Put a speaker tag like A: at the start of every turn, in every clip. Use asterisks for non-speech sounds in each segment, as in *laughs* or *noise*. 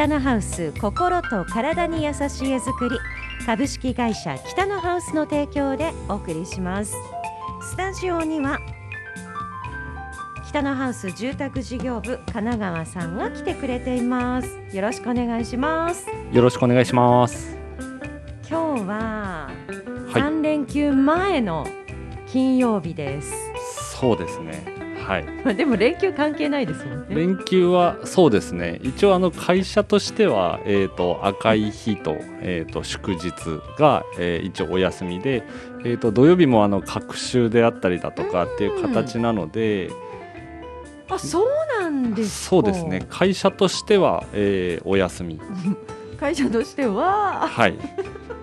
A: 北のハウス心と体に優しい絵作り株式会社北のハウスの提供でお送りします。スタジオには北のハウス住宅事業部神奈川さんが来てくれています。よろしくお願いします。
B: よろしくお願いします。
A: 今日は
B: はい。
A: 3連休前の金曜日です、
B: そうですねはい。*laughs*
A: でも連休関係ないですもんね。
B: 連休はそうですね。一応あの会社としては、えー、と赤い日と,、えー、と祝日が、えー一応お休みで、えー、と土曜日もあの隔週であったりだとかっていう形なので、
A: あそうなんですか。
B: そうですね。会社としては、えーお休み。*laughs*
A: 会社としては。
B: はい *laughs*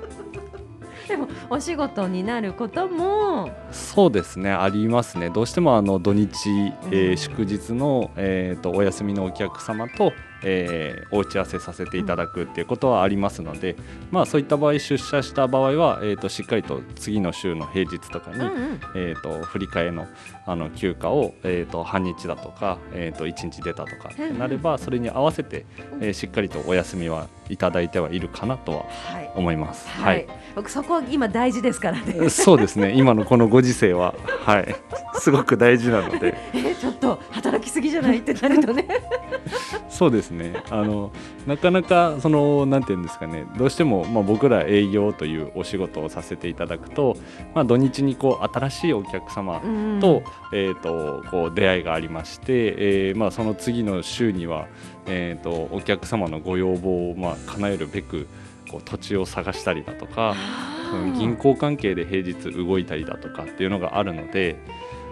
A: でもお仕事になることも
B: そうですねありますね。どうしてもあの土日、えー
A: うん。
B: 祝日の、えー、とお休みのお客様と、えーお打ち合わせさせていただくっていうことはありますので、まあ、そういった場合出社した場合は、えー、としっかりと次の週の平日とかに、
A: うんうん。
B: えー、と振り替えのあの休暇を、えー、と半日だとか、えー、と1日出たとかってなればそれに合わせて、えーしっかりとお休みはいただいてはいるかなとは
A: はい。
B: 思います。
A: はい、僕そこは今大事ですからね。
B: そうですね。今のこのご時世は、はい、すごく大事なので。*laughs*
A: えちょっと働きすぎじゃないってなるとね。
B: そうですね。あのなかなかそのなんていうんですかね。どうしても、まあ、僕ら営業というお仕事をさせていただくと、まあ、土日にこう新しいお客様
A: うん。
B: と,、えー、とこう出会いがありまして、えーまあ、その次の週には、えー、とお客様のご要望を、まあ、叶えるべくこう土地を探したりだとか、うん銀行関係で平日動いたりだとかっていうのがあるので、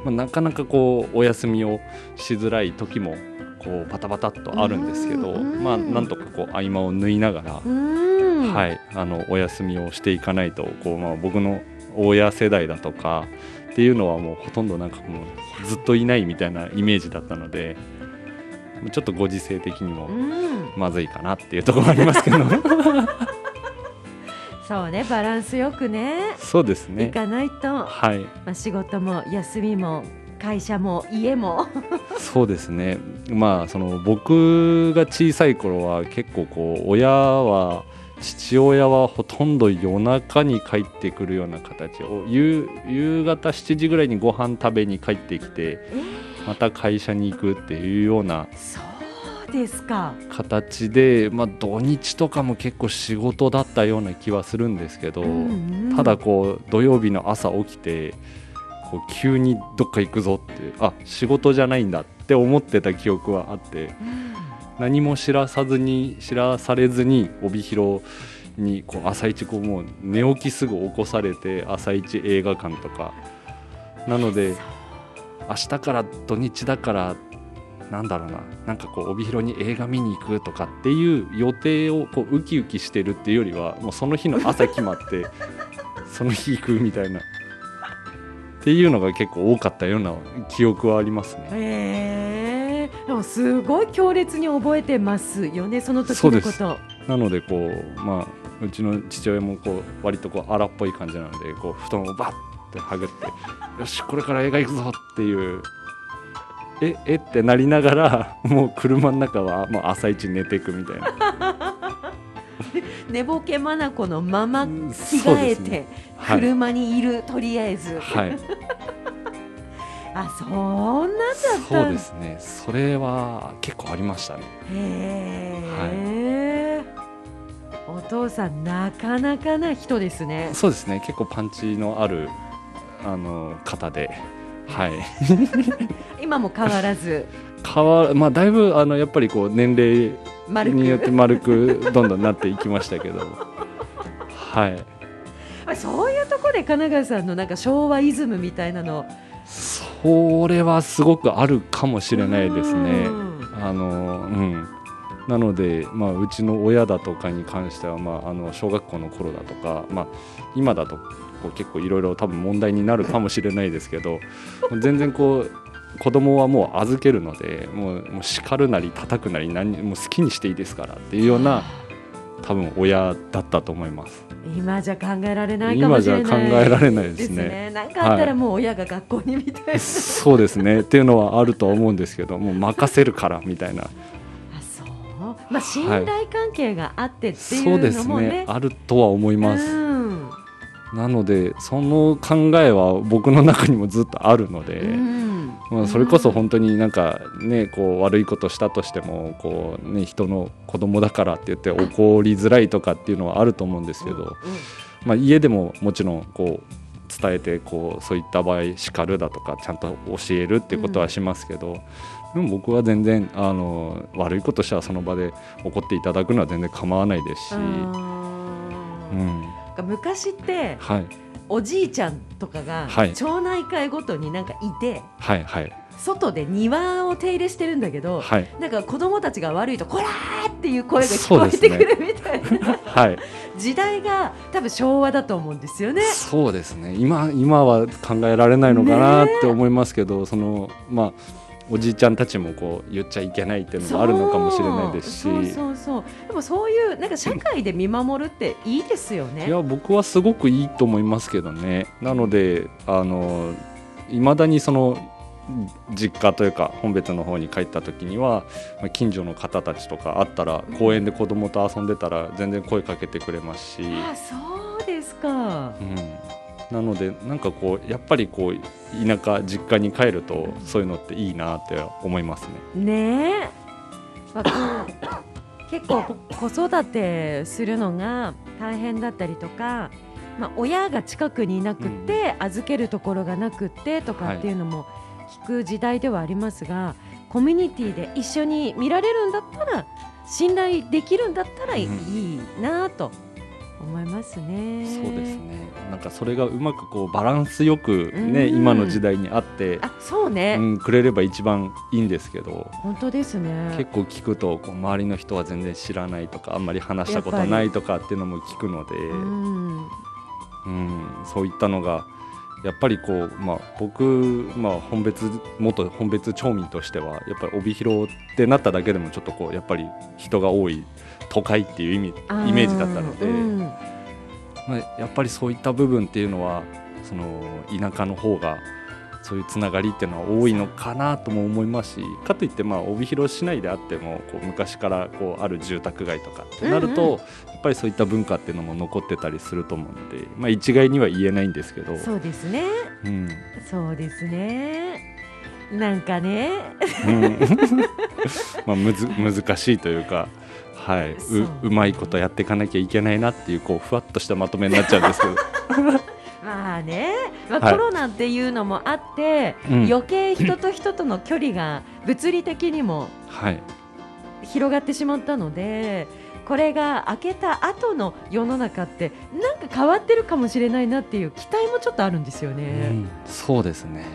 B: まあ、なかなかこうお休みをしづらい時もこうバタバタっとあるんですけど、
A: うん
B: まあ、なんとかこう合間を縫いながら、
A: うん。
B: はい、あのお休みをしていかないとこう、まあ、僕の親世代だとかっていうのはもうほとんどなんかもうずっといないみたいなイメージだったのでちょっとご時世的にも
A: うん。
B: まずいかなっていうところもありますけど。*laughs*
A: そうねバランスよくね。い
B: そうですね。
A: かないと、ま
B: はい。
A: あ、仕事も休みも会社も家も。*laughs*
B: そうですね。まあその僕が小さい頃は結構こう親は父親はほとんど夜中に帰ってくるような形を夕夕方7時ぐらいにご飯食べに帰ってきてまた会社に行くっていうような
A: そうですか。
B: 形で、まあ、土日とかも結構仕事だったような気はするんですけど、
A: うんうん。
B: ただこう土曜日の朝起きてこう急にどっか行くぞってあ仕事じゃないんだって思ってた記憶はあって何も知らさずに知らされずに帯広にこう朝一こうもう寝起きすぐ起こされて朝一映画館とか。なので明日から土日だからなんだろうな。なんかこう帯広に映画見に行くとかっていう予定をこうウキウキしてるっていうよりはもうその日の朝決まって *laughs* その日行くみたいな。っていうのが結構多かったような記憶はありますね。
A: へえでもすごい強烈に覚えてますよねその時
B: そうです。
A: のこと
B: なのでこうまあうちの父親もこう割とこう荒っぽい感じなのでこう布団をバッてはぐってよしこれから映画行くぞっていう。ええってなりながらもう車の中はもう朝一寝ていくみたいな。
A: 寝ぼけまなこのまま
B: うん
A: 着替えて、
B: ね。はい、
A: 車にいるとりあえず、
B: はい、*laughs*
A: あそんなんだった
B: そうですね。それは結構ありましたね。
A: へえ、お父さんなかなかな人ですね。
B: そうですね。結構パンチのあるあの方で。はい。*laughs*
A: 今も変わらず。
B: 変わまあだいぶあのやっぱりこう年齢
A: 丸
B: によって
A: く。
B: 丸くどんどんなっていきましたけど。はい。
A: そういうところで神奈川さんのなんか昭和イズムみたいなの。
B: それはすごくあるかもしれないですね。
A: うん。
B: あのうん。なので、まあ、うちの親だとかに関しては、まあ、あの小学校の頃だとか、まあ、今だとこう結構いろいろ多分問題になるかもしれないですけど全然こう子供はもう預けるのでもうもう叱るなり叩くなり何もう好きにしていいですからっていうような多分親だったと思います。
A: 今じゃ考えられないかもしれない
B: 今じゃ考えられないですね。
A: ですね。なんかあったらもう親が学校にみたいな、
B: そうですね。っていうのはあるとは思うんですけどもう任せるからみたいな。
A: あそう。まあ、信頼関係があってっていう
B: そうです
A: のもね,、
B: ね。あるとは思います、
A: うん
B: なのでその考えは僕の中にもずっとあるので、
A: うん。
B: まあ、それこそ本当になんかねこう悪いことしたとしてもこう、ね、人の子供だからって言って怒りづらいとかっていうのはあると思うんですけど、まあ、家でももちろんこう伝えてこうそういった場合叱るだとかちゃんと教えるっていうことはしますけど、でも僕は全然あの悪いことしたらその場で怒っていただくのは全然構わないですし、うん、
A: 昔って
B: はい。
A: おじいちゃんとかが
B: はい。
A: 町内会ごとになんかいて、
B: はいはい。
A: 外で庭を手入れしてるんだけど、
B: はい。
A: なんか子供たちが悪いと「こら!」っていう声が聞こえてくるみたいな、*laughs*
B: はい。
A: 時代が多分昭和だと思うんですよね。
B: そうですね。今今は考えられないのかなって思いますけど、そのまあおじいちゃんたちもこう言っちゃいけないっていうのもあるのかもしれないですし。
A: そうそうそう。でもそういうなんか社会で見守るっていいですよね。
B: いや僕はすごくいいと思いますけどね。なのであの未だにその実家というか本別の方に帰った時にはまあ近所の方たちとか会ったら公園で子供と遊んでたら全然声かけてくれますし、
A: あそうですか。
B: うん、なのでなんかこうやっぱりこう田舎実家に帰るとそういうのっていいなって思いますね。
A: ねえ、結構子育てするのが大変だったりとか、まあ、親が近くにいなくって、預けるところがなくってとかっていうのも聞く時代ではありますが、コミュニティで一緒に見られるんだったら信頼できるんだったらいい,、
B: うん
A: なと思いますね。
B: そうですね。なんかそれがうまくこうバランスよくね、
A: うん。
B: 今の時代にあって、
A: あそうね、
B: うん、くれれば一番いいんですけど。
A: 本当ですね。
B: 結構聞くとこう周りの人は全然知らないとかあんまり話したことないとかっていうのも聞くので、
A: うん。
B: うん、そういったのがやっぱりこう、まあ、僕、まあ、本別元本別町民としてはやっぱり帯広ってなっただけでもちょっとこうやっぱり人が多い都会っていう意味イメージだったので、
A: うん。
B: まあ、やっぱりそういった部分っていうのはその田舎の方がそういうつながりっていうのは多いのかなとも思いますしかといってまあ帯広市内であってもこう昔からこうある住宅街とかってなると、
A: うん。うん
B: やっぱりそういった文化っていうのも残ってたりすると思うので、まあ、一概には言えないんですけど。
A: そうですね。
B: うん。
A: そうですね。なんかね、
B: うん。*laughs* まあむず難しいというか、はい、
A: そう。
B: ううまいことやっていかなきゃいけないなっていうこうふわっとしたまとめになっちゃうんですけど、*laughs*
A: まあね、まあ、
B: はい。
A: コロナっていうのもあって、
B: うん。
A: 余計人と人との距離が物理的にも
B: はい、
A: 広がってしまったので。これが明けた後の世の中ってなんか変わってるかもしれないなっていう期待もちょっとあるんですよ
B: う
A: ね。
B: ん。そうですね。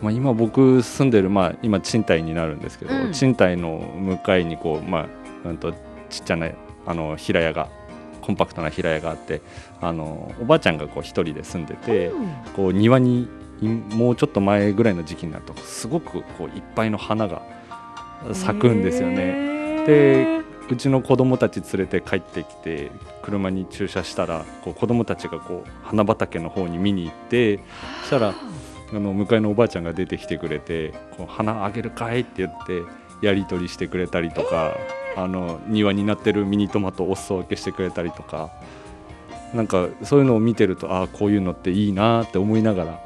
B: まあ、今僕住んでる、まあ、今賃貸になるんですけど、
A: うん。
B: 賃貸の向かいにこう、まあうん、とちっちゃなあの平屋がコンパクトな平屋があってあのおばあちゃんがこう一人で住んでて、
A: うん
B: こう庭にいもうちょっと前ぐらいの時期になるとすごくこういっぱいの花が咲くんですよね。
A: ね
B: でうちの子供たち連れて帰ってきて車に駐車したらこう子供たちがこう花畑の方に見に行ってそしたらあの向かいのおばあちゃんが出てきてくれて「こう花あげるかい?」って言ってやり取りしてくれたりとか、あの庭になってるミニトマトをお裾分けしてくれたりとか。なんかそういうのを見てるとああこういうのっていいなって思いながら。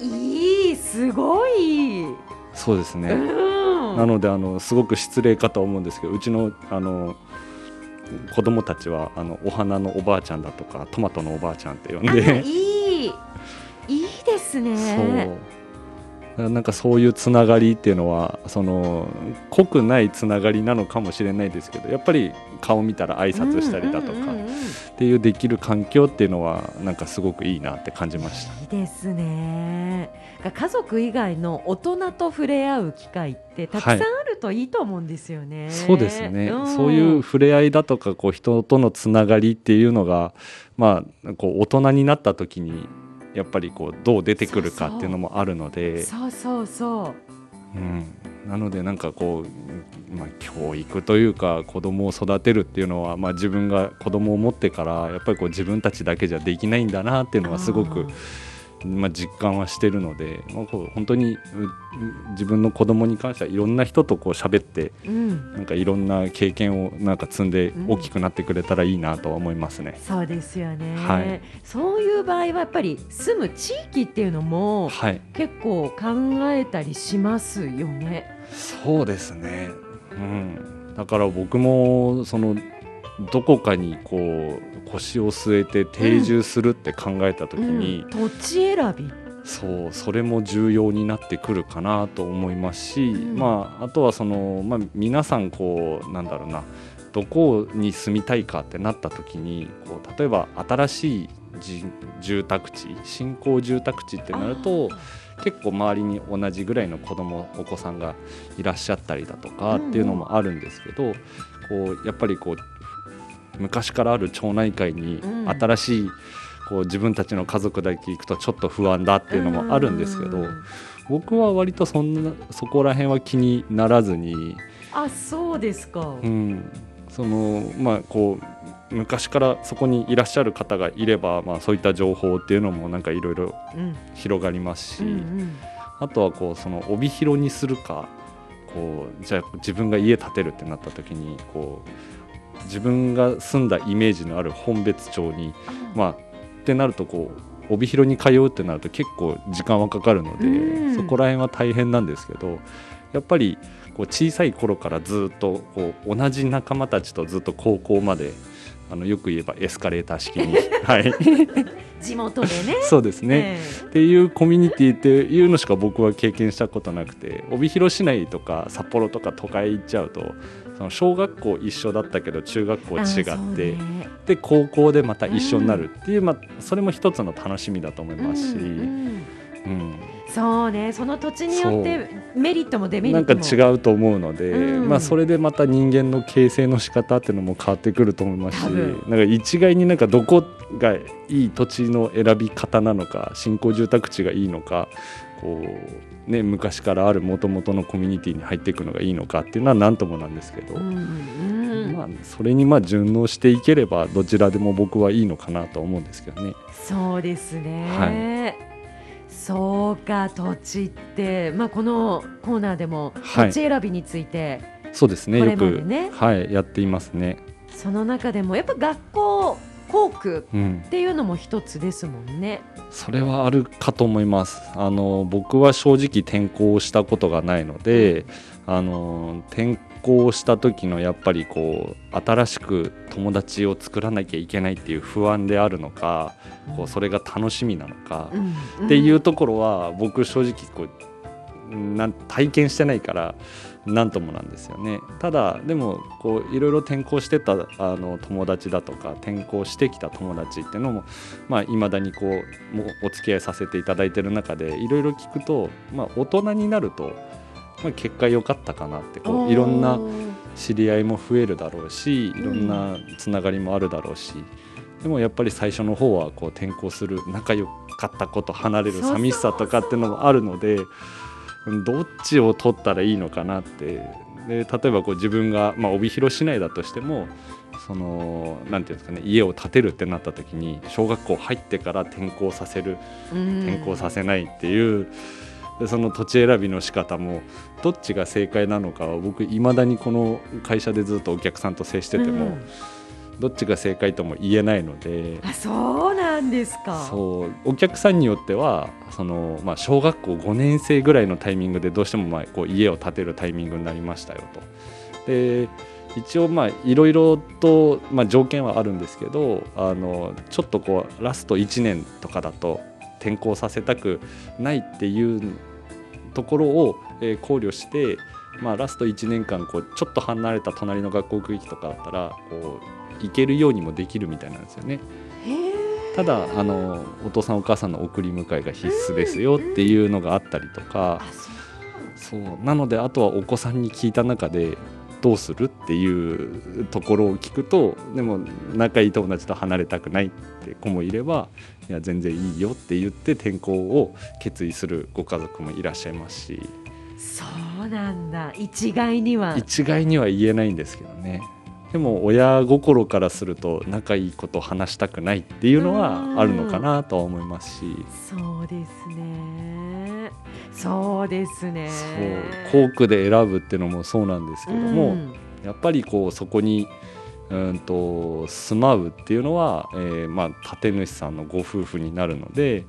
A: いいすごい、
B: そうですね。
A: うん。
B: なのであのすごく失礼かとは思うんですけどうちのあの子供たちはあのお花のおばあちゃんだとかトマトのおばあちゃんって呼ん
A: あ
B: で
A: いい。いいですね。
B: なんかそういうつながりっていうのはその濃くないつながりなのかもしれないですけどやっぱり顔見たら挨拶したりだとかっていうできる環境っていうのはなんかすごくいいなって感じました。
A: いいですね。家族以外の大人と触れ合う機会ってたくさんあるといいと思うんですよね。
B: そうですね、
A: ん
B: そういう触れ合いだとかこう人とのつながりっていうのが、まあ、こう大人になった時にやっぱりこうどう出てくるかっていうのもあるので。
A: そうそうそう。
B: うん、なのでなんかこう、まあ、教育というか子供を育てるっていうのは、まあ、自分が子供を持ってからやっぱりこう自分たちだけじゃできないんだなっていうのはすごくまあ、実感はしてるので、まあ、こう本当にう自分の子供に関してはいろんな人とこう喋って
A: うん。
B: なんかいろんな経験をなんか積んで大きくなってくれたらいいなとは思いますね。
A: そうですよね、
B: はい。
A: そういう場合はやっぱり住む地域っていうのも
B: はい、
A: 結構考えたりしますよね。
B: そうですね、うん、だから僕もそのどこかにこう腰を据えて定住するって考えた時に、
A: うん。土地選び、
B: そうそれも重要になってくるかなと思いますし、
A: うん。
B: まあ、あとはその、まあ、皆さんこうなんだろうなどこに住みたいかってなった時にこう例えば新しいじ住宅地新興住宅地ってなると結構周りに同じぐらいの子供お子さんがいらっしゃったりだとかっていうのもあるんですけど、こうやっぱりこう昔からある町内会に
A: うん。
B: 新しいこう自分たちの家族だけ行くとちょっと不安だっていうのもあるんですけど、
A: うん。
B: 僕は割とそんなそこら辺は気にならずに、
A: あそうですか、
B: うん、そのまあこう昔からそこにいらっしゃる方がいれば、まあ、そういった情報っていうのもなんかいろいろ
A: うん。
B: 広がりますし、
A: うんうん。
B: あとはこうその帯広にするかこうじゃあ自分が家建てるってなった時にこう自分が住んだイメージのある本別町にまあってなるとこう帯広に通うってなると結構時間はかかるので、
A: うん
B: そこら辺は大変なんですけどやっぱりこう小さい頃からずっとこう同じ仲間たちとずっと高校まであのよく言えばエスカレーター式に、*laughs* はい、
A: 地元でね。*laughs*
B: そうですね。
A: え
B: っていうコミュニティっていうのしか僕は経験したことなくて帯広市内とか札幌とか都会行っちゃうとその小学校一緒だったけど中学校
A: え
B: 違って、
A: ね。
B: で高校でまた一緒になるっていう、まあ、それも一つの楽しみだと思いますし、
A: うんうん。
B: うん
A: そうね。その土地によってメリットもデメリ
B: なんか
A: ットも
B: 違うと思うので、
A: うん。
B: まあ、それでまた人間の形成の仕方っていうのも変わってくると思いますしなんか一概になんかどこがいい土地の選び方なのか新興住宅地がいいのかこう、ね、昔からあるもともとのコミュニティに入っていくのがいいのかっていうのは何ともなんですけど、
A: うんうん
B: まあ、それにまあ順応していければどちらでも僕はいいのかなとは思うんですけどね。
A: そうですね、
B: は
A: そうか土地って、まあ、このコーナーでも
B: はい。
A: 土地選びについて、
B: そうですね
A: これ
B: よく、はい、やっていますね。
A: その中でもやっぱ学校校区
B: うん。
A: っていうのも一つですもんね。
B: それはあるかと思います。あの僕は正直転校したことがないのであの転校した時のやっぱりこう新しく友達を作らなきゃいけないっていう不安であるのかこうそれが楽しみなのか
A: うん。
B: っていうところは僕正直こうなん体験してないからなんともなんですよね。ただでもこういろいろ転校してたあの友達だとか転校してきた友達っていうのもまあ未だにこうもうお付き合いさせていただいてる中でいろいろ聞くと、まあ、大人になると、まあ、結果良かったかなってこういろんな知り合いも増えるだろうしいろんなつながりもあるだろうし、でもやっぱり最初の方はこう転校する仲良かった子と離れる寂しさとかっていうのもあるのでうんどっちを取ったらいいのかなって。で例えばこう自分が、まあ、帯広市内だとしてもそのなんていうんですかね家を建てるってなった時に小学校入ってから転校させる
A: うん。
B: 転校させないっていう、でその土地選びの仕方もどっちが正解なのかは僕いまだにこの会社でずっとお客さんと接してても、
A: うん
B: どっちが正解とも言えないので。
A: あそうなんですか。
B: そうお客さんによってはその、まあ、小学校5年生ぐらいのタイミングでどうしてもまあこう家を建てるタイミングになりましたよと。で一応まあいろいろと、まあ、条件はあるんですけどあのちょっとこうラスト1年とかだと転校させたくないっていうところを、えー考慮して、まあ、ラスト1年間こうちょっと離れた隣の学校区域とかだったらこう行けるようにもできるみたいなんですよね。ただあのお父さんお母さんの送り迎えが必須ですよっていうのがあったりとか。
A: そう。
B: なのであとはお子さんに聞いた中でどうするっていうところを聞くとでも仲いい友達と離れたくないって子もいればいや全然いいよって言って転校を決意するご家族もいらっしゃいますし。
A: そうなんだ。一概には。
B: 一概には言えないんですけどね。でも親心からすると仲いいことを話したくないっていうのはあるのかなとは思いますし。
A: そうですねそうですね。
B: そう校区で選ぶっていうのもそうなんですけども、
A: うん。
B: やっぱりこうそこにうんと住まうっていうのは、えーまあ、建主さんのご夫婦になるので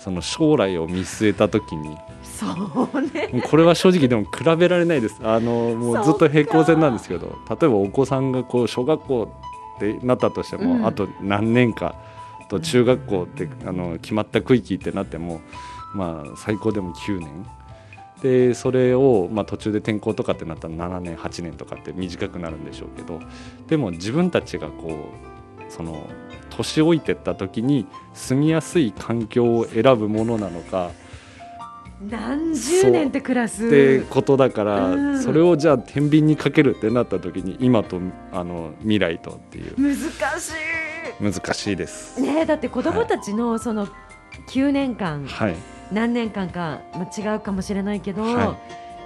B: その将来を見据えた時に
A: そうね。
B: これは正直でも比べられないです。あのもうずっと平行線なんですけど例えばお子さんがこう小学校ってなったとしても、
A: うん。
B: あと何年かと中学校ってあの決まった区域ってなってもまあ最高でも9年。でそれを、まあ、途中で転校とかってなったら7年8年とかって短くなるんでしょうけどでも自分たちがこうその年老いてった時に住みやすい環境を選ぶものなのか
A: 何十年って暮らす。
B: ってことだから、
A: うん。
B: それをじゃあ天秤にかけるってなった時に今とあの未来とっていう。
A: 難し
B: 難しいです。
A: いねえだって子供たちのその9年間、
B: はい、
A: 何年間か、まあ、違うかもしれないけど、
B: は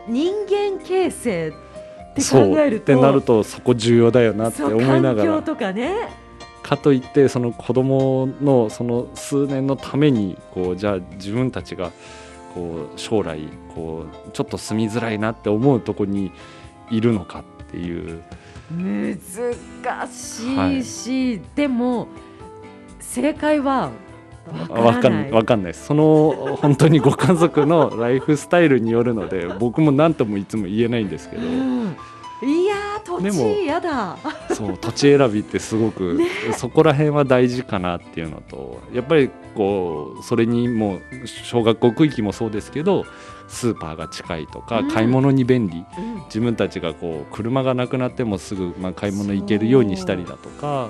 A: 人間形成って考えると
B: ってなるとそこ重要だよなって思いなが
A: 環境
B: ら
A: とかね。
B: かといってその子供のその数年のためにこうじゃあ自分たちがこう将来こうちょっと住みづらいなって思うとこにいるのかっていう。
A: 難しいし、でも正解はわ
B: わかんわかんないです。その本当にご家族のライフスタイルによるので僕も何ともいつも言えないんですけど。
A: うんいやー土
B: でも
A: 地やだ。
B: そう土地選びってすごく、*laughs* そこら辺は大事かなっていうのとやっぱりこうそれにもう小学校区域もそうですけどスーパーが近いとか、
A: うん。
B: 買い物に便利。
A: うん。
B: 自分たちがこう車がなくなってもすぐ、まあ、買い物行けるようにしたりだとか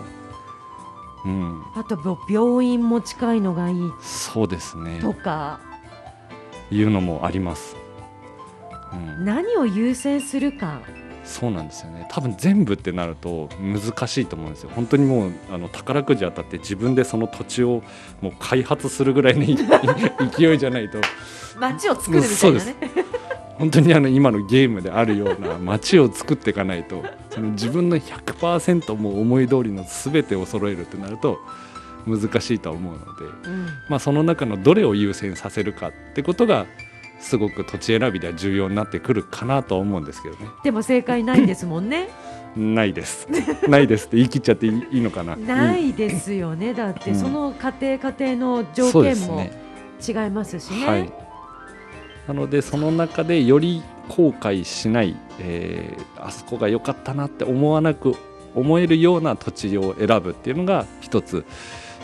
B: うん。
A: あとぼ病院も近いのがいい。
B: そうですね。
A: とか。
B: いうのもあります。うん。
A: 何を優先するか。
B: そうなんですよね。多分全部ってなると難しいと思うんですよ。本当にもうあの宝くじ当たって自分でその土地をもう開発するぐらいの *laughs* 勢いじゃないと。*laughs*
A: 街を作るみたいなね
B: 本当にあの今のゲームであるような街を作っていかないとその自分の100%もう思い通りの全てを揃えるってなると難しいとは思うので、
A: うん
B: まあ、その中のどれを優先させるかってことがすごく土地選びでは重要になってくるかなとは思うんですけどね。
A: でも正解ないんですもんね *laughs*
B: ないです。ないですって言い切っちゃっていいのかな。
A: ないですよねだって
B: うん
A: その家庭家庭の条件も。違いますしね
B: はい。なのでその中でより後悔しない、えーあそこが良かったなって思わなく思えるような土地を選ぶっていうのが一つ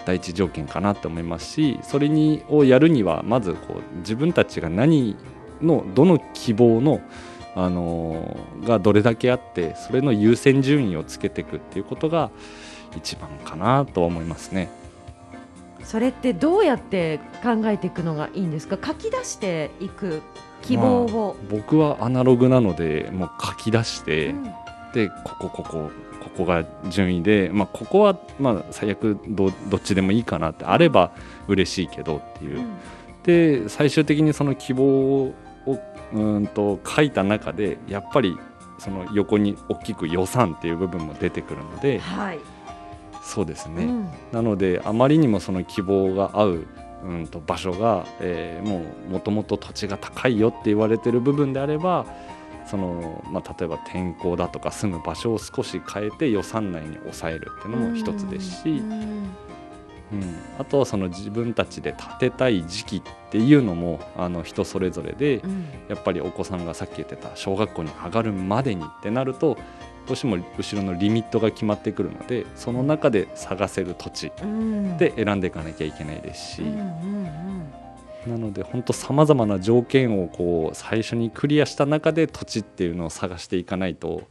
B: 第一条件かなと思いますしそれにをやるにはまずこう自分たちが何のどの希望のあのーがどれだけあってそれの優先順位をつけていくっていうことが一番かなとは思いますね。
A: それってどうやって考えていくのがいいんですか？書き出していく希望を、
B: まあ僕はアナログなのでもう書き出して、
A: うん。
B: でここここここが順位で、まあ、ここはまあ最悪どどっちでもいいかなってあれば嬉しいけどっていう、で最終的にその希望をうーんと書いた中でやっぱりその横に大きく予算っていう部分も出てくるので
A: はい、
B: そうですね、
A: うん。
B: なのであまりにもその希望が合ううんと場所が、えーもうもともと土地が高いよって言われてる部分であればその、まあ、例えば天候だとか住む場所を少し変えて予算内に抑えるっていうのも一つですし、
A: うん。
B: うん。あとはその自分たちで建てたい時期っていうのもあの人それぞれで
A: うん。
B: やっぱりお子さんがさっき言ってた小学校に上がるまでにってなるとどうしても後ろのリミットが決まってくるのでその中で探せる土地
A: うん。
B: で選んでいかなきゃいけないですし、なので本当さまざまな条件をこう最初にクリアした中で土地っていうのを探していかないと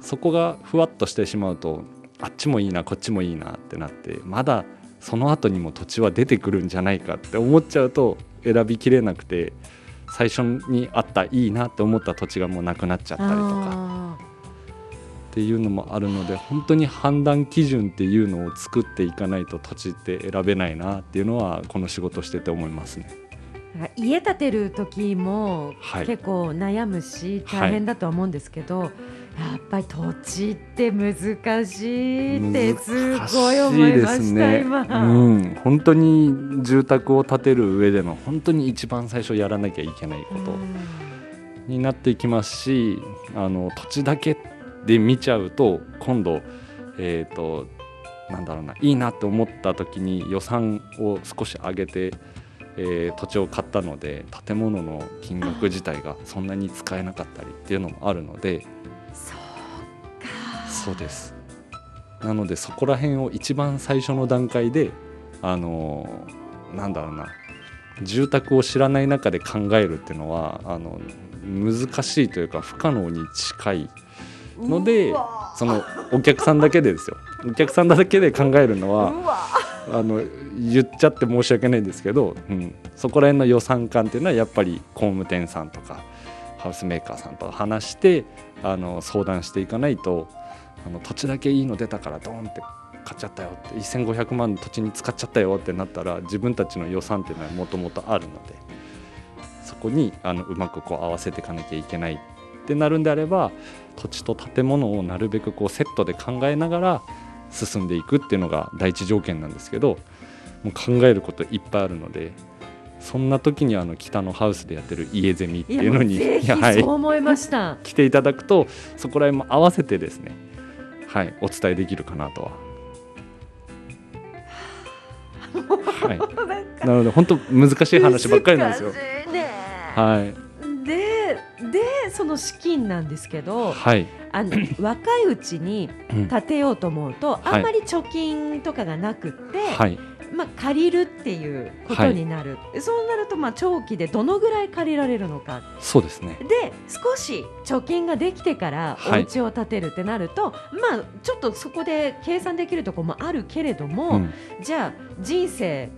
B: そこがふわっとしてしまうとあっちもいいなこっちもいいなってなってまだその後にも土地は出てくるんじゃないかって思っちゃうと選びきれなくて最初にあったいいなって思った土地がもうなくなっちゃったりとか。
A: あ
B: っていうのもあるので本当に判断基準っていうのを作っていかないと土地って選べないなっていうのはこの仕事してて思いますね。
A: 家建てる時も
B: はい。
A: 結構悩むし
B: はい
A: 大変だとは思うんですけど、やっぱり土地って難しいってす
B: 難
A: ごい思いました、
B: しです
A: 今、
B: うん、本当に住宅を建てる上での本当に一番最初やらなきゃいけないことになっていきますしあの土地だけで見ちゃうと今度えっ、となんだろうないいなって思った時に予算を少し上げて、えー土地を買ったので建物の金額自体がそんなに使えなかったりっていうのもあるので
A: そう
B: です。なのでそこら辺を一番最初の段階であのーなんだろうな住宅を知らない中で考えるっていうのはあの難しいというか不可能に近いのでそのお客さんだけでですよ。お客さんだけで考えるのはあの言っちゃって申し訳ないんですけど、うん、そこら辺の予算感っていうのはやっぱり工務店さんとかハウスメーカーさんと話してあの相談していかないとあの土地だけいいの出たからドーンって買っちゃったよって1500万土地に使っちゃったよってなったら自分たちの予算っていうのはもともとあるのでそこにあのうまくこう合わせていかなきゃいけないってなるんであれば土地と建物をなるべくこうセットで考えながら進んでいくっていうのが第一条件なんですけどもう考えることいっぱいあるのでそんな時にあの北のハウスでやってる家ゼミって
A: い
B: うのに *laughs*
A: そう思いました、
B: 来ていただくとそこら辺も合わせてですねはいお伝えできるかなとは。*laughs* はい、
A: な
B: ので本当難しい話ばっかりなんですよ。はい、
A: の資金なんですけど
B: はい、
A: あの *clears throat* 若いうちに
B: うん
A: 建てようと思うと、
B: はい。
A: あんまり貯金とかがなくって、
B: はい、
A: まあ、借りるっていうことになる、そうなるとまあ長期でどのぐらい借りられるのか。
B: そうですね。
A: で少し貯金ができてからお
B: はい。
A: 家を建てるってなると、まあちょっとそこで計算できるところもあるけれども、
B: うん、
A: じゃあ人生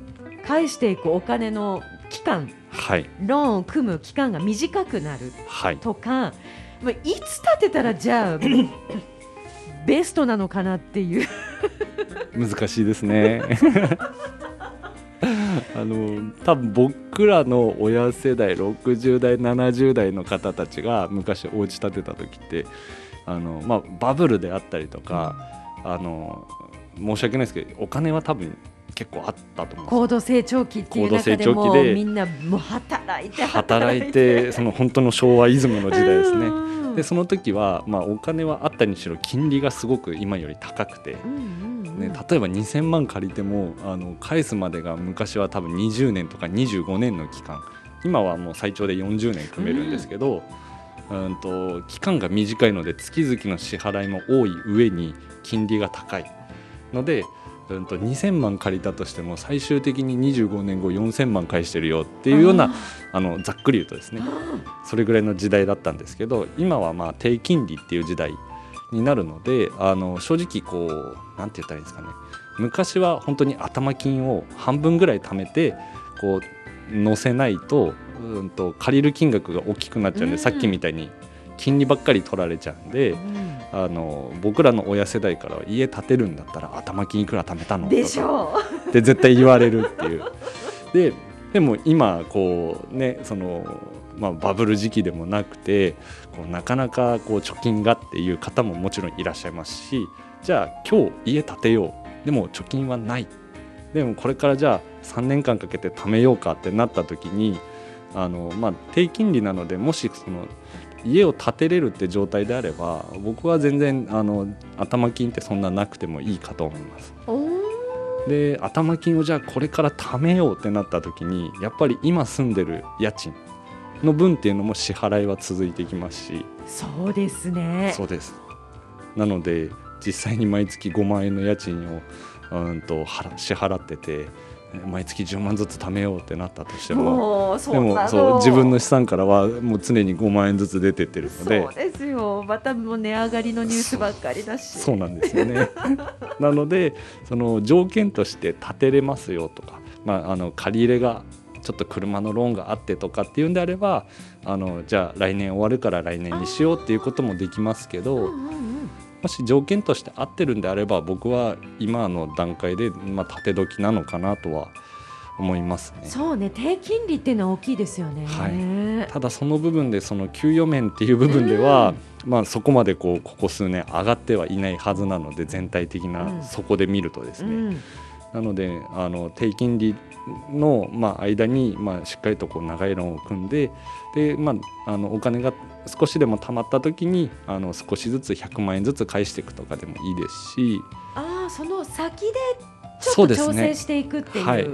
A: 返していくお金の期間
B: はい、
A: ローンを組む期間が短くなる
B: はい、
A: とか、まあ、いつ建てたらじゃあ *coughs* ベストなのかなっていう。
B: 難しいですね。*laughs* あの多分僕らの親世代60代70代の方たちが昔お家建てた時ってあの、まあ、バブルであったりとかあの申し訳ないですけどお金は多分結構あったと思う
A: 高度成長期っていう中でも
B: 期で
A: みんなもう働いて
B: 働いてその本当の昭和イズムの時代ですね。
A: うん。
B: でその時は、まあ、お金はあったにしろ金利がすごく今より高くて、
A: うんうんうん。
B: ね、例えば2000万借りてもあの返すまでが昔は多分20年とか25年の期間。今はもう最長で40年組めるんですけど、うん、と期間が短いので月々の支払いも多い上に金利が高いので、うん、と2000万借りたとしても最終的に25年後4000万返してるよっていうようなあのざっくり言うとですね。それぐらいの時代だったんですけど今はまあ低金利っていう時代になるのであの正直こうなんて言ったらいいんですかね。昔は本当に頭金を半分ぐらい貯めてこう乗せないとうんと借りる金額が大きくなっちゃうんで、
A: うん。
B: さっきみたいに金利ばっかり取られちゃうんで、
A: うん。
B: あの僕らの親世代からは家建てるんだったら頭金いくら貯めたの？
A: でしょ
B: って絶対言われるっていう。ででも今こうねその、まあ、バブル時期でもなくてこうなかなかこう貯金がっていう方ももちろんいらっしゃいますしじゃあ今日家建てよう。でも貯金はない。でもこれからじゃあ3年間かけて貯めようかってなった時にあの、まあ、低金利なのでもしその家を建てれるって状態であれば僕は全然あの頭金ってそんななくてもいいかと思います。で頭金をじゃあこれから貯めようってなった時にやっぱり今住んでる家賃の分っていうのも支払いは続いていきますし。
A: そうですね。
B: そうです。なので実際に毎月5万円の家賃をうんと払支払ってて毎月10万ずつ貯めようってなったとしてもでもそう自分の資産からはもう常に5万円ずつ出てってるので。
A: そうですよ。またもう値上がりのニュースばっかりだし。
B: そうなんですよね。*laughs* なのでその条件として建てれますよとか、まあ、あの借り入れがちょっと車のローンがあってとかっていうんであればあのじゃあ来年終わるから来年にしようっていうこともできますけど
A: うんうんうん
B: もし条件として合ってるんであれば僕は今の段階で、まあ、建て時なのかなとは思いますね。
A: そうね。低金利っていうのは大きいですよね。
B: はい。ただその部分でその給与面っていう部分では、まあ、そこまでこうここ数年上がってはいないはずなので全体的
A: うん。
B: なそこで見るとですね、
A: うん。
B: なのであの低金利の、まあ、間に、まあ、しっかりとこう長いローンを組んでで、まあ、あのお金が少しでも貯まった時にあの少しずつ100万円ずつ返していくとかでもいいですし。
A: ああその先でちょっと調整していくっていう。
B: はい。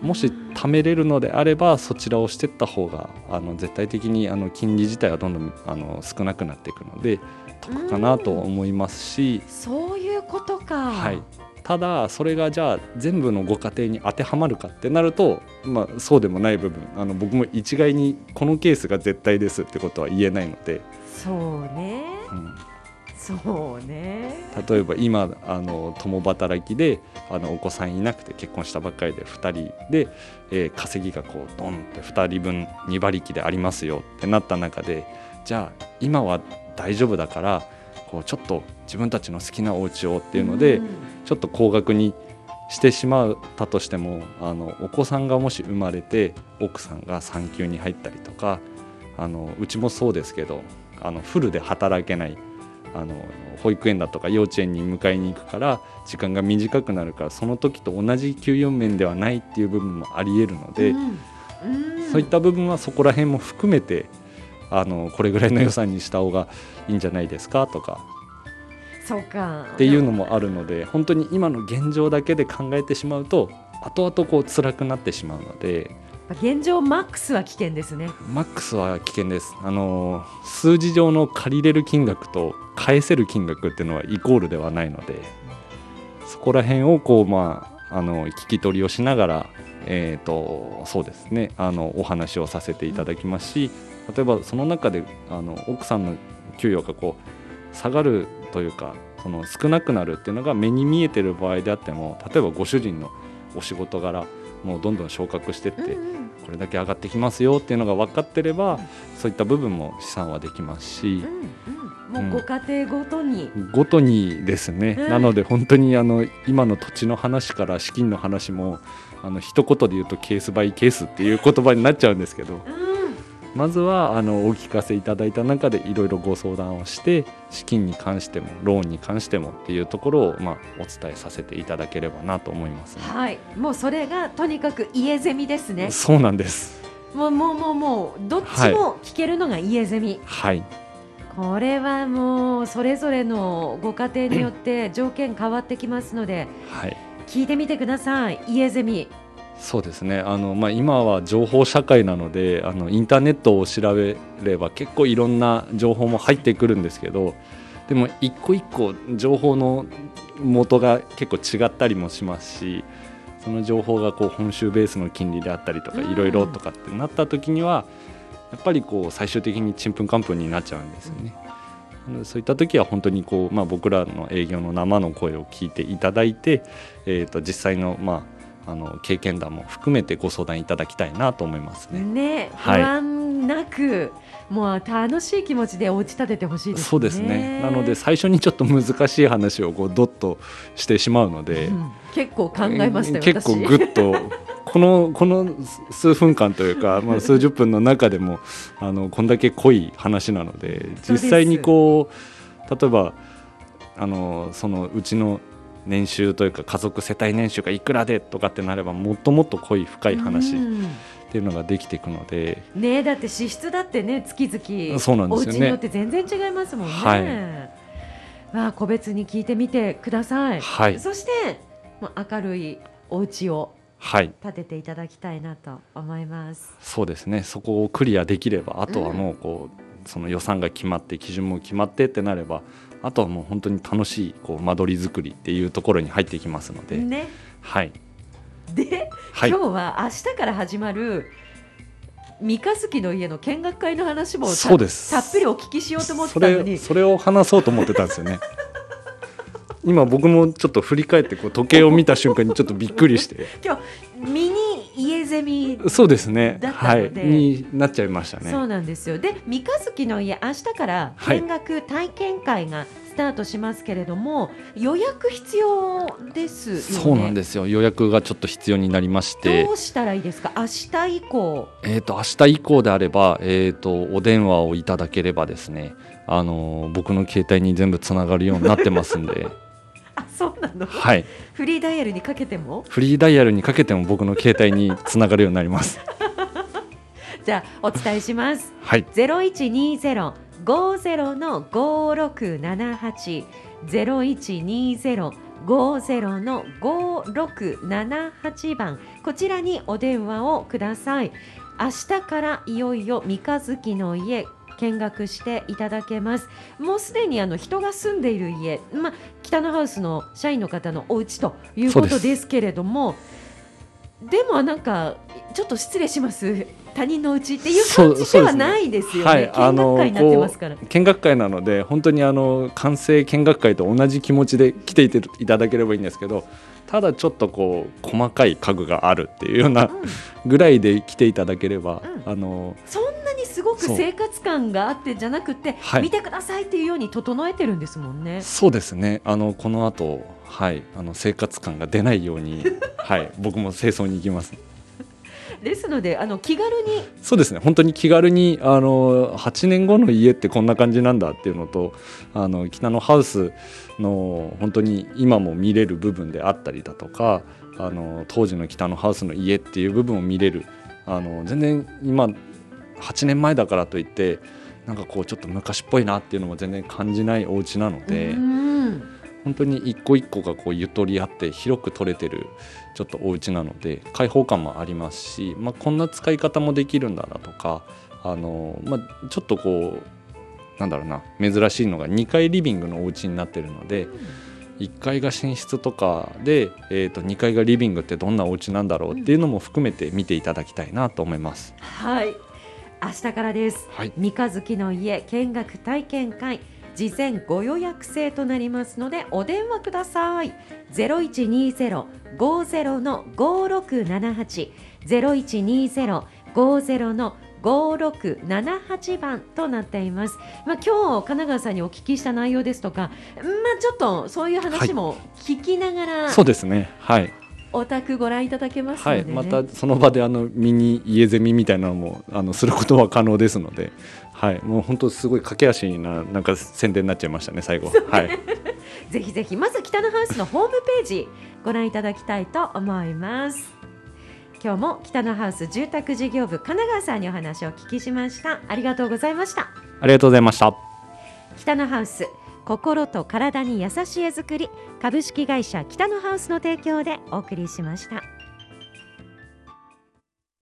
B: もし貯めれるのであればそちらをしていった方があの絶対的にあの金利自体はどんどんあの少なくなっていくので得かなと思いますし、
A: そういうことか。
B: はい、ただそれがじゃあ全部のご家庭に当てはまるかってなると、まあ、そうでもない部分あの僕も一概にこのケースが絶対ですってことは言えないので、
A: そうね。
B: うん、
A: そうね。
B: 例えば今あの共働きであのお子さんいなくて結婚したばっかりで2人で、えー稼ぎがこうドンって2人分2馬力でありますよってなった中でじゃあ今は大丈夫だからこうちょっと自分たちの好きなお家をっていうので、
A: ん
B: ちょっと高額にしてしまったとしてもあのお子さんがもし生まれて奥さんが産休に入ったりとかあのうちもそうですけどあのフルで働けないあの保育園だとか幼稚園に迎えに行くから時間が短くなるからその時と同じ給与面ではないっていう部分もありえるので、
A: うんうん。
B: そういった部分はそこら辺も含めてあのこれぐらいの予算にした方がいいんじゃないですかとか
A: そうか。
B: っていうのもあるので本当に今の現状だけで考えてしまうと後々こう辛くなってしまうので。
A: 現状マックスは危険ですね。
B: マックスは危険です。あの数字上の借りれる金額と返せる金額っていうのはイコールではないのでそこら辺をこうまああの聞き取りをしながらえー、とそうですね。あのお話をさせていただきますし例えばその中であの奥さんの給与がこう下がるというかその少なくなるっていうのが目に見えてる場合であっても例えばご主人のお仕事柄もうどんどん昇格してって、
A: うん
B: これだけ上がってきますよっていうのが分かってればそういった部分も試算はできますし
A: うんうん。もうご家庭ごとに、
B: ごとにですね、
A: うん。
B: なので本当にあの今の土地の話から資金の話もあの一言で言うとケースバイケースっていう言葉になっちゃうんですけど。
A: うん
B: まずはあのお聞かせいただいた中でいろいろご相談をして資金に関してもローンに関してもっていうところを、まあ、お伝えさせていただければなと思います、ね、
A: はい。もうそれがとにかく家ゼミですね。
B: そうなんです。
A: もうもうもうもうどっちも聞けるのが家ゼミ、
B: はい。
A: これはもうそれぞれのご家庭によって条件変わってきますので
B: はい。
A: 聞いてみてください。家ゼミ
B: そうですねあの、まあ、今は情報社会なのであのインターネットを調べれば結構いろんな情報も入ってくるんですけどでも一個一個情報の元が結構違ったりもしますしその情報がこう本州ベースの金利であったりとか
A: うん
B: いろいろとかってなった時にはやっぱりこう最終的にちんぷんかんぷんになっちゃうんですよね。そういった時は本当にこう、まあ、僕らの営業の生の声を聞いていただいて、えー、と実際の,、まあ、あの経験談も含めてご相談いただきたいなと思いますね。
A: ね不
B: はい。
A: 安なく、もう楽しい気持ちでお家建ててほしいですね。
B: そうですね。なので最初にちょっと難しい話をこうドッとしてしまうので、
A: うん。結構考えましたよ
B: 結構
A: 私
B: ぐっとこのこの数分間というか、まあ、数十分の中でもあのこんだけ濃い話なので実際にこう例えばあのそのうちの年収というか家族世帯年収がいくらでとかってなればもっともっと濃い深い話っ
A: うん。
B: ていうのができていくので、
A: ねだって支出だってね月々。
B: そうなんですよね。
A: お家によって全然違いますもんね。
B: はい。
A: まあ個別に聞いてみてください。
B: はい。
A: そしてまあ明るいお家を
B: はい。
A: 建てていただきたいなと思います。
B: そうですね。そこをクリアできればあとはもうこう、その予算が決まって基準も決まってってなればあとはもう本当に楽しいこう間取り作りっていうところに入っていきますので、
A: ね。
B: はい。
A: で、
B: はい。
A: 今日は明日から始まる三日月の家の見学会の話もた
B: そうです。
A: たっぷりお聞きしようと思って
B: そ
A: たのに。
B: れ。それを話そうと思ってたんですよね。*laughs* 今僕もちょっと振り返ってこう時計を見た瞬間にちょっとびっくりして。
A: 今日ミニ家ゼミ
B: そうですね。はい。になっちゃいましたね。
A: そうなんですよ。で三日月の家明日から
B: はい。
A: 見学体験会がスタートしますけれども予約必要ですよね。
B: そうなんですよ。予約がちょっと必要になりまして。
A: どうしたらいいですか？明日以降。
B: えー、と明日以降であれば、えー、とお電話をいただければですね、あのー僕の携帯に全部つながるようになってますんで、
A: あ *laughs* そうなの、
B: はい、
A: フリーダイヤルにかけても？
B: フリーダイヤルにかけても僕の携帯につながるようになります。*laughs*
A: じゃあお伝えします。
B: はい、
A: 0120 50の5678 0120 50の5678番。こちらにお電話をください。明日からいよいよ三日月の家見学していただけます。もうすでにあの人が住んでいる家、まあ、北のハウスの社員の方のお家ということですけれどもでもなんかちょっと失礼します。他人のうちっていう感じではないですよね。
B: はい、
A: 見学会になってますから、
B: 見学会なので本当にあの完成見学会と同じ気持ちで来ていていただければいいんですけどただちょっとこう細かい家具があるっていうような
A: うん。
B: ぐらいで来ていただければ、
A: うん。
B: あの
A: そんなにすごく生活感があってじゃなくて、
B: はい。
A: 見てくださいっていうように整えてるんですもんね。
B: そうですね。あのこの後はい。あの生活感が出ないように *laughs* はい。僕も清掃に行きます。
A: ですのであの気軽に。
B: そうですね。本当に気軽にあの8年後の家ってこんな感じなんだっていうのとあの北のハウスの本当に今も見れる部分であったりだとかあの当時の北のハウスの家っていう部分を見れるあの全然今8年前だからといってなんかこうちょっと昔っぽいなっていうのも全然感じないお家なので。
A: うん
B: 本当に一個一個がこうゆとりあって広く取れてるちょっとお家なので開放感もありますし、まあ、こんな使い方もできるんだなとかあの、まあ、ちょっとこうなんだろうな珍しいのが2階リビングのお家になってるので1階が寝室とかで、えー、と2階がリビングってどんなお家なんだろうっていうのも含めて見ていただきたいなと思います。
A: はい明日からです。
B: はい。
A: 三日月の家見学体験会。事前ご予約制となりますのでお電話ください。0120-50の5678 0120-50の5678番となっています。まあ、今日神奈川さんにお聞きした内容ですとか、まあ、ちょっとそういう話も聞きながら、
B: そうですね。はい
A: お宅ご覧いただけますので、ね
B: はい、またその場であのミニ家ゼミみたいなのもあのすることは可能ですので、はい、もう本当すごい駆け足ななんか宣伝になっちゃいましたね最後。はい、*laughs*
A: ぜひぜひまず北のハウスのホームページご覧いただきたいと思います。今日も北のハウス住宅事業部神奈川さんにお話をお聞きしました。ありがとうございました。
B: ありがとうございました。
A: 北のハウス心と体に優しい絵作り株式会社北のハウスの提供でお送りしました。